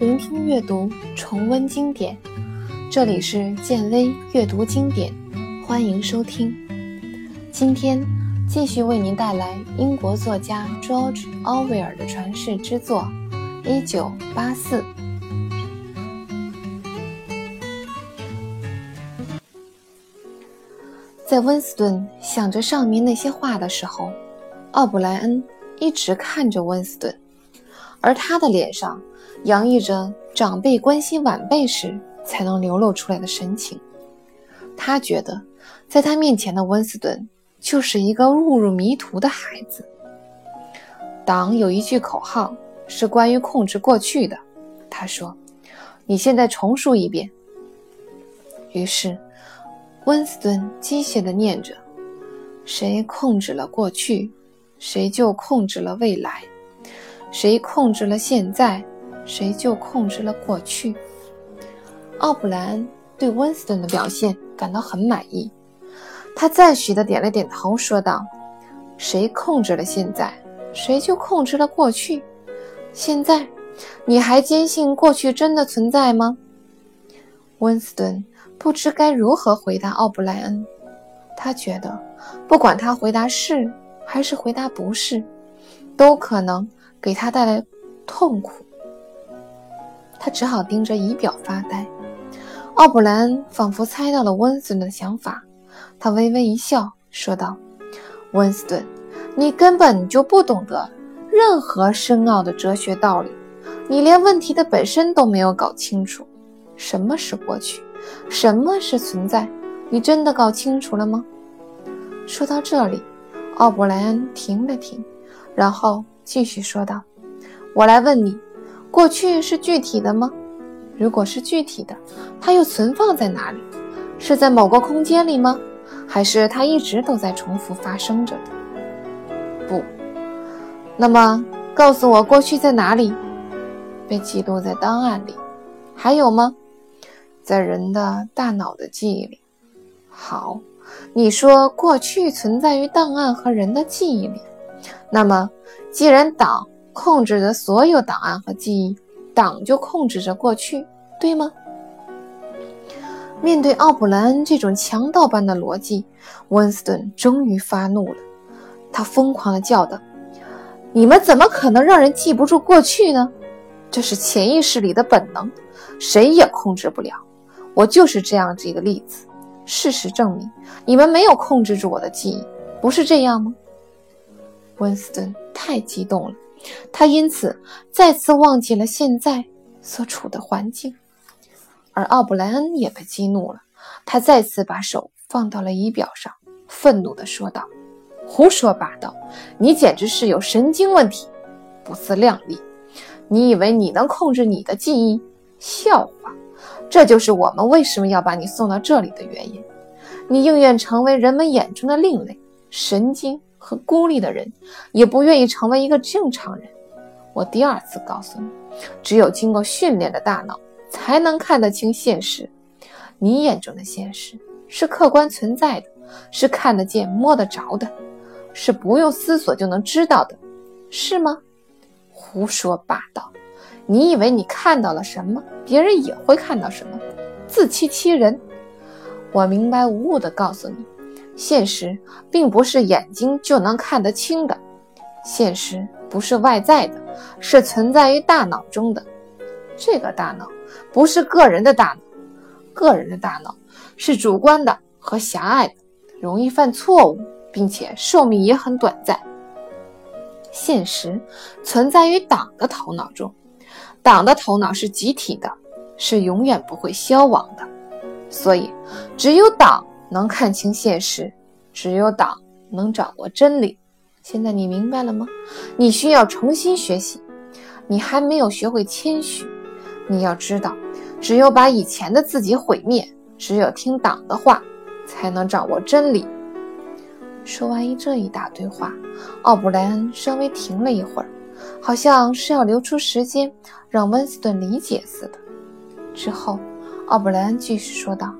聆听阅读，重温经典。这里是建威阅读经典，欢迎收听。今天继续为您带来英国作家 George Orwell 的传世之作《一九八四》。在温斯顿想着上面那些话的时候，奥布莱恩一直看着温斯顿，而他的脸上洋溢着长辈关心晚辈时才能流露出来的神情。他觉得，在他面前的温斯顿就是一个误入迷途的孩子。党有一句口号是关于控制过去的，他说：“你现在重述一遍。”于是。温斯顿机械地念着：“谁控制了过去，谁就控制了未来；谁控制了现在，谁就控制了过去。”奥布莱恩对温斯顿的表现感到很满意，他赞许的点了点头，说道：“谁控制了现在，谁就控制了过去。现在，你还坚信过去真的存在吗？”温斯顿。不知该如何回答奥布莱恩，他觉得，不管他回答是还是回答不是，都可能给他带来痛苦。他只好盯着仪表发呆。奥布莱恩仿佛猜到了温斯顿的想法，他微微一笑，说道：“温斯顿，你根本就不懂得任何深奥的哲学道理，你连问题的本身都没有搞清楚。什么是过去？”什么是存在？你真的搞清楚了吗？说到这里，奥布莱恩停了停，然后继续说道：“我来问你，过去是具体的吗？如果是具体的，它又存放在哪里？是在某个空间里吗？还是它一直都在重复发生着的？不。那么，告诉我，过去在哪里？被记录在档案里。还有吗？”在人的大脑的记忆里。好，你说过去存在于档案和人的记忆里，那么既然党控制着所有档案和记忆，党就控制着过去，对吗？面对奥布莱恩这种强盗般的逻辑，温斯顿终于发怒了。他疯狂地叫道：“你们怎么可能让人记不住过去呢？这是潜意识里的本能，谁也控制不了。”我就是这样子一个例子。事实证明，你们没有控制住我的记忆，不是这样吗？温斯顿太激动了，他因此再次忘记了现在所处的环境。而奥布莱恩也被激怒了，他再次把手放到了仪表上，愤怒地说道：“胡说八道！你简直是有神经问题，不自量力！你以为你能控制你的记忆？笑话！”这就是我们为什么要把你送到这里的原因。你宁愿成为人们眼中的另类、神经和孤立的人，也不愿意成为一个正常人。我第二次告诉你，只有经过训练的大脑才能看得清现实。你眼中的现实是客观存在的，是看得见、摸得着的，是不用思索就能知道的，是吗？胡说八道！你以为你看到了什么，别人也会看到什么？自欺欺人！我明白无误地告诉你，现实并不是眼睛就能看得清的，现实不是外在的，是存在于大脑中的。这个大脑不是个人的大脑，个人的大脑是主观的和狭隘的，容易犯错误，并且寿命也很短暂。现实存在于党的头脑中。党的头脑是集体的，是永远不会消亡的，所以只有党能看清现实，只有党能掌握真理。现在你明白了吗？你需要重新学习，你还没有学会谦虚。你要知道，只有把以前的自己毁灭，只有听党的话，才能掌握真理。说完一这一大堆话，奥布莱恩稍微停了一会儿。好像是要留出时间让温斯顿理解似的。之后，奥布莱恩继续说道：“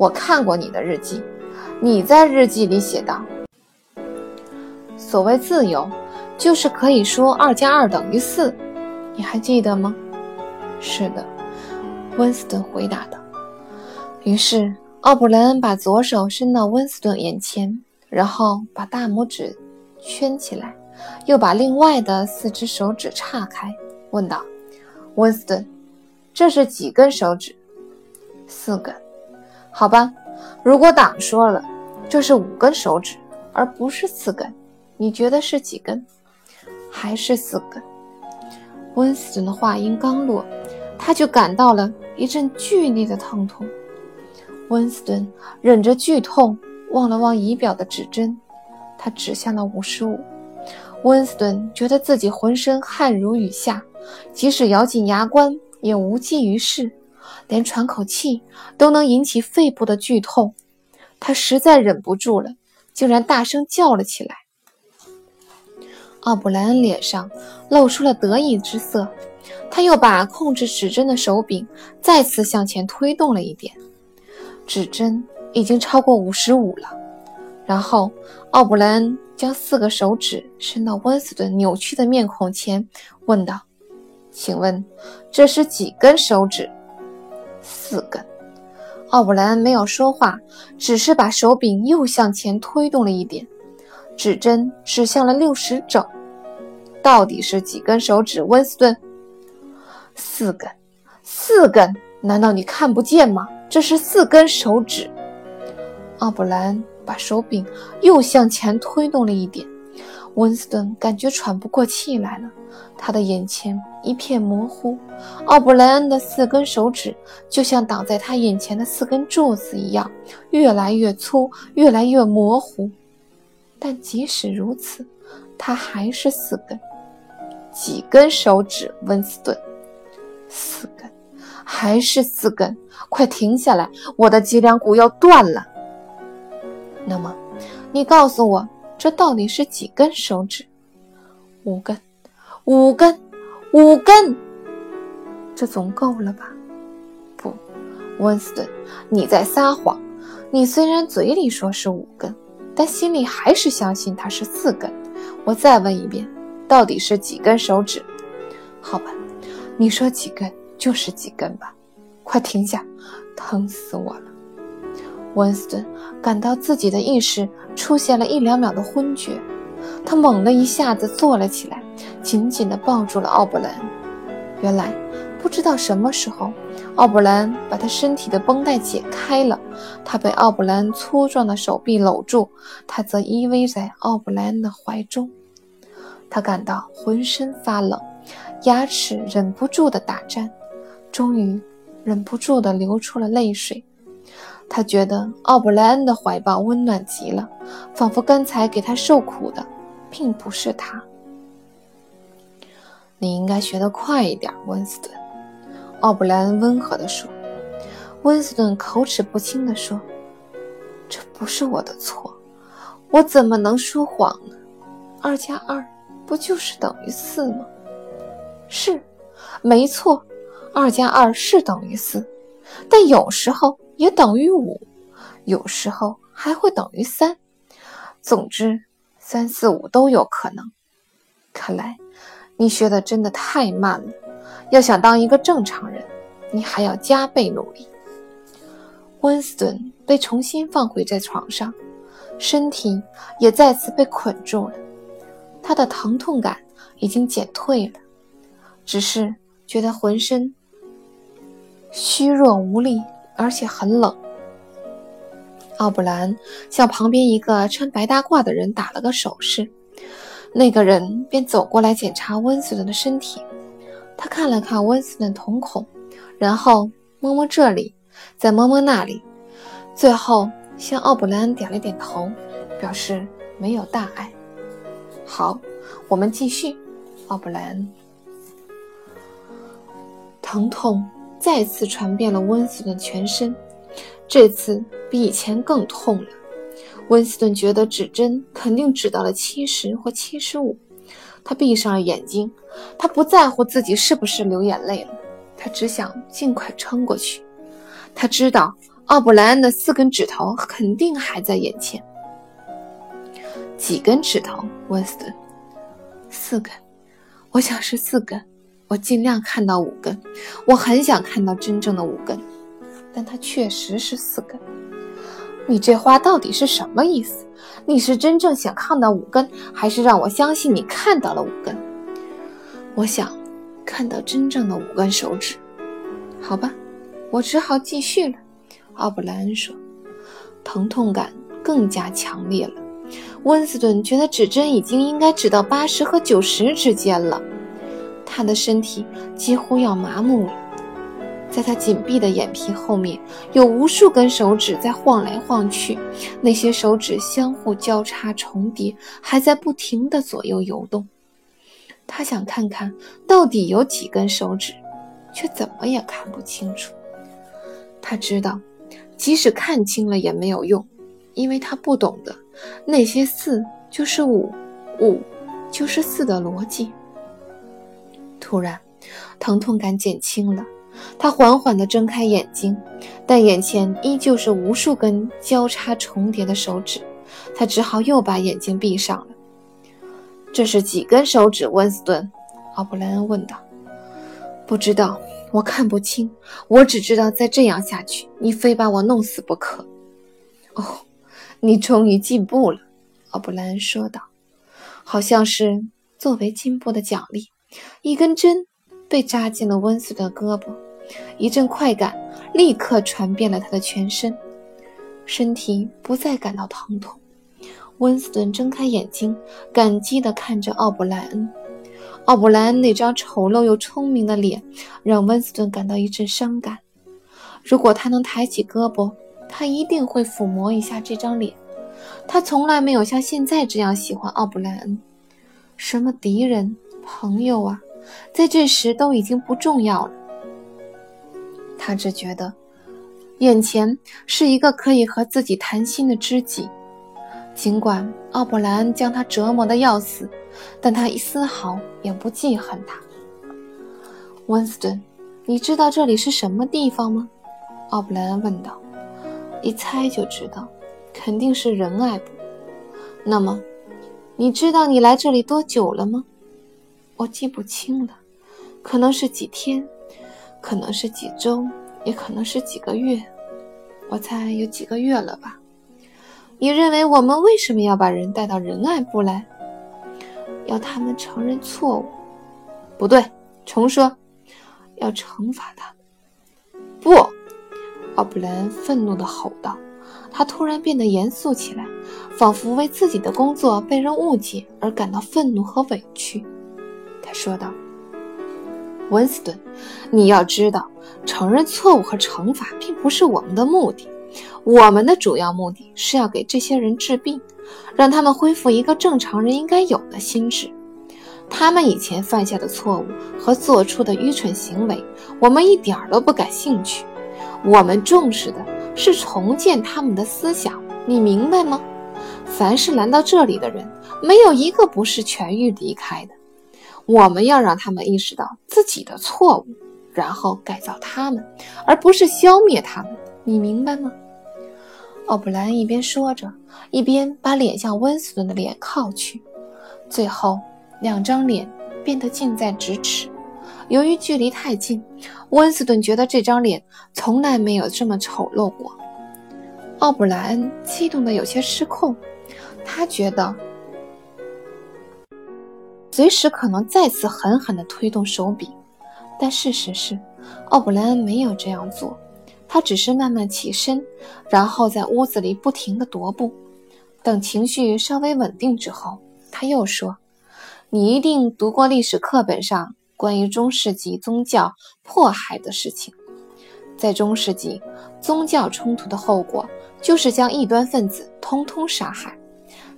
我看过你的日记，你在日记里写道：所谓自由，就是可以说二加二等于四。你还记得吗？”是的，温斯顿回答道。于是，奥布莱恩把左手伸到温斯顿眼前，然后把大拇指圈起来，又把另外的四只手指岔开，问道：“温斯顿，这是几根手指？”“四根。”“好吧。如果党说了这是五根手指，而不是四根，你觉得是几根？还是四根？”温斯顿的话音刚落，他就感到了一阵剧烈的疼痛。温斯顿忍着剧痛，望了望仪表的指针，他指向了五十五。温斯顿觉得自己浑身汗如雨下，即使咬紧牙关也无济于事，连喘口气都能引起肺部的剧痛。他实在忍不住了，竟然大声叫了起来。奥布莱恩脸上露出了得意之色，他又把控制指针的手柄再次向前推动了一点。指针已经超过五十五了，然后奥布莱恩将四个手指伸到温斯顿扭曲的面孔前，问道：“请问这是几根手指？”“四根。”奥布莱恩没有说话，只是把手柄又向前推动了一点，指针指向了六十整。到底是几根手指？温斯顿，四根，四根。难道你看不见吗？这是四根手指。奥布兰把手柄又向前推动了一点，温斯顿感觉喘不过气来了，他的眼前一片模糊。奥布莱恩的四根手指就像挡在他眼前的四根柱子一样，越来越粗，越来越模糊。但即使如此，他还是四根。几根手指？温斯顿，四根。还是四根，快停下来！我的脊梁骨要断了。那么，你告诉我，这到底是几根手指？五根，五根，五根，这总够了吧？不，温斯顿，你在撒谎。你虽然嘴里说是五根，但心里还是相信它是四根。我再问一遍，到底是几根手指？好吧，你说几根？就是几根吧，快停下！疼死我了。温斯顿感到自己的意识出现了一两秒的昏厥，他猛地一下子坐了起来，紧紧地抱住了奥布兰。原来，不知道什么时候，奥布兰把他身体的绷带解开了，他被奥布兰粗壮的手臂搂住，他则依偎在奥布兰的怀中。他感到浑身发冷，牙齿忍不住地打颤。终于忍不住地流出了泪水。他觉得奥布莱恩的怀抱温暖极了，仿佛刚才给他受苦的并不是他。你应该学得快一点，温斯顿。奥布莱恩温和地说。温斯顿口齿不清地说：“这不是我的错，我怎么能说谎呢？二加二不就是等于四吗？是，没错。”二加二是等于四，但有时候也等于五，有时候还会等于三。总之，三四五都有可能。看来你学的真的太慢了，要想当一个正常人，你还要加倍努力。温斯顿被重新放回在床上，身体也再次被捆住了。他的疼痛感已经减退了，只是觉得浑身。虚弱无力，而且很冷。奥布兰向旁边一个穿白大褂的人打了个手势，那个人便走过来检查温斯顿的身体。他看了看温斯顿瞳孔，然后摸摸这里，再摸摸那里，最后向奥布兰点了点头，表示没有大碍。好，我们继续。奥布兰，疼痛。再次传遍了温斯顿全身，这次比以前更痛了。温斯顿觉得指针肯定指到了七十或七十五。他闭上了眼睛，他不在乎自己是不是流眼泪了，他只想尽快撑过去。他知道奥布莱恩的四根指头肯定还在眼前。几根指头？温斯顿，四根，我想是四根。我尽量看到五根，我很想看到真正的五根，但它确实是四根。你这话到底是什么意思？你是真正想看到五根，还是让我相信你看到了五根？我想看到真正的五根手指。好吧，我只好继续了。奥布莱恩说，疼痛感更加强烈了。温斯顿觉得指针已经应该指到八十和九十之间了，他的身体几乎要麻木了。在他紧闭的眼皮后面，有无数根手指在晃来晃去，那些手指相互交叉重叠，还在不停地左右游动。他想看看到底有几根手指，却怎么也看不清楚。他知道，即使看清了也没有用，因为他不懂得那些四就是五，五就是四的逻辑。突然，疼痛感减轻了。他缓缓地睁开眼睛，但眼前依旧是无数根交叉重叠的手指。他只好又把眼睛闭上了。这是几根手指？温斯顿，奥布莱恩问道。不知道，我看不清。我只知道再这样下去，你非把我弄死不可。哦，你终于进步了，奥布莱恩说道，好像是作为进步的奖励。一根针被扎进了温斯顿的胳膊。一阵快感立刻传遍了他的全身，身体不再感到疼痛。温斯顿睁开眼睛，感激地看着奥布莱恩。奥布莱恩那张丑陋又聪明的脸让温斯顿感到一阵伤感。如果他能抬起胳膊，他一定会抚摸一下这张脸。他从来没有像现在这样喜欢奥布莱恩。什么敌人、朋友啊，在这时都已经不重要了。他只觉得，眼前是一个可以和自己谈心的知己。尽管奥布莱恩将他折磨得要死，但他一丝毫也不记恨他。温斯顿，你知道这里是什么地方吗？奥布莱恩问道。一猜就知道，肯定是仁爱部。那么，你知道你来这里多久了吗？我记不清了，可能是几天。可能是几周，也可能是几个月，我猜有几个月了吧。你认为我们为什么要把人带到仁爱部来？要他们承认错误？不对，重说，要惩罚他们。不，奥布莱恩愤怒地吼道。他突然变得严肃起来，仿佛为自己的工作被人误解而感到愤怒和委屈。说道。温斯顿，你要知道，承认错误和惩罚并不是我们的目的。我们的主要目的是要给这些人治病，让他们恢复一个正常人应该有的心智。他们以前犯下的错误和做出的愚蠢行为，我们一点都不感兴趣。我们重视的是重建他们的思想，你明白吗？凡是来到这里的人，没有一个不是痊愈离开的。我们要让他们意识到自己的错误，然后改造他们，而不是消灭他们。你明白吗？奥布莱恩一边说着，一边把脸向温斯顿的脸靠去，最后两张脸变得近在咫尺。由于距离太近，温斯顿觉得这张脸从来没有这么丑陋过。奥布莱恩激动得有些失控，他觉得。随时可能再次狠狠地推动手柄，但事实是，奥布莱恩没有这样做。他只是慢慢起身，然后在屋子里不停地踱步。等情绪稍微稳定之后，他又说：“你一定读过历史课本上关于中世纪宗教迫害的事情。在中世纪，宗教冲突的后果就是将异端分子通通杀害。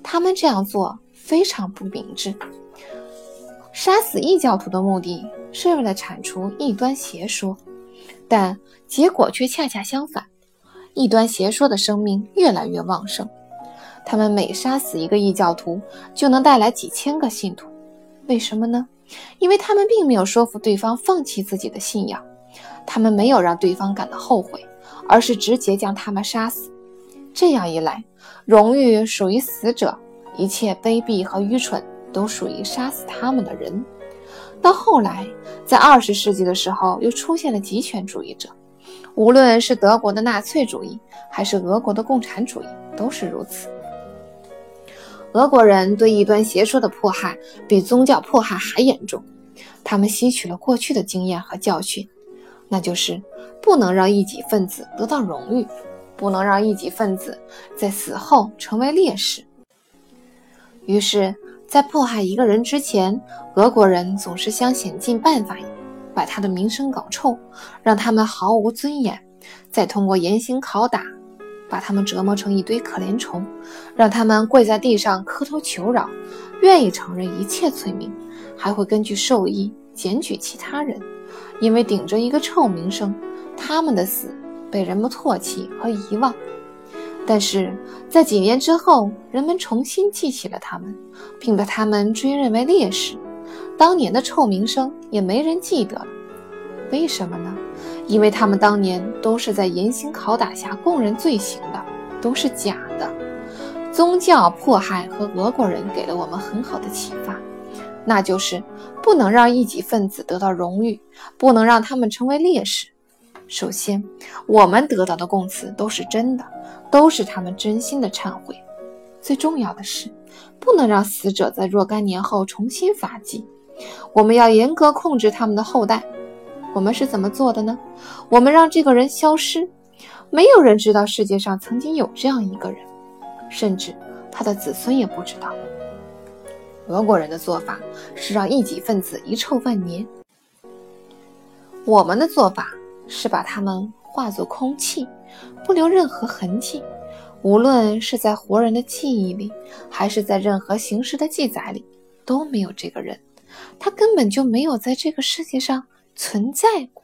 他们这样做非常不明智。”杀死异教徒的目的是为了铲除异端邪说，但结果却恰恰相反。异端邪说的生命越来越旺盛，他们每杀死一个异教徒，就能带来几千个信徒。为什么呢？因为他们并没有说服对方放弃自己的信仰，他们没有让对方感到后悔，而是直接将他们杀死。这样一来，荣誉属于死者，一切卑鄙和愚蠢。都属于杀死他们的人。到后来，在二十世纪的时候，又出现了极权主义者。无论是德国的纳粹主义，还是俄国的共产主义，都是如此。俄国人对异端邪说的迫害比宗教迫害还严重。他们吸取了过去的经验和教训，那就是不能让异己分子得到荣誉，不能让异己分子在死后成为烈士。于是，在迫害一个人之前，俄国人总是想想尽办法把他的名声搞臭，让他们毫无尊严；再通过严刑拷打，把他们折磨成一堆可怜虫，让他们跪在地上磕头求饶，愿意承认一切罪名，还会根据授意检举其他人，因为顶着一个臭名声，他们的死被人们唾弃和遗忘。但是在几年之后，人们重新记起了他们，并把他们追认为烈士。当年的臭名声也没人记得了。为什么呢？因为他们当年都是在严刑拷打下供认罪行的，都是假的。宗教迫害和俄国人给了我们很好的启发，那就是不能让异己分子得到荣誉，不能让他们成为烈士。首先，我们得到的供词都是真的。都是他们真心的忏悔。最重要的是，不能让死者在若干年后重新发迹。我们要严格控制他们的后代。我们是怎么做的呢？我们让这个人消失，没有人知道世界上曾经有这样一个人，甚至他的子孙也不知道。俄国人的做法是让异己分子遗臭万年，我们的做法是把他们化作空气。不留任何痕迹，无论是在活人的记忆里，还是在任何形式的记载里，都没有这个人，他根本就没有在这个世界上存在过。